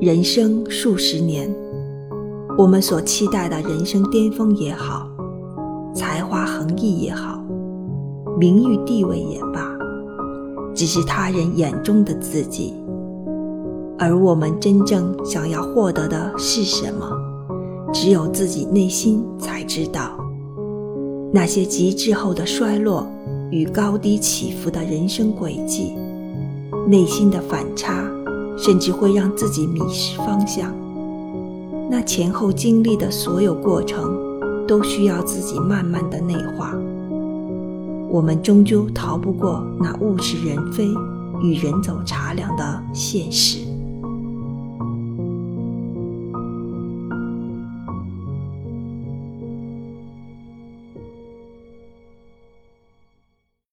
人生数十年，我们所期待的人生巅峰也好，才华横溢也好，名誉地位也罢，只是他人眼中的自己。而我们真正想要获得的是什么？只有自己内心才知道。那些极致后的衰落与高低起伏的人生轨迹，内心的反差，甚至会让自己迷失方向。那前后经历的所有过程，都需要自己慢慢的内化。我们终究逃不过那物是人非与人走茶凉的现实。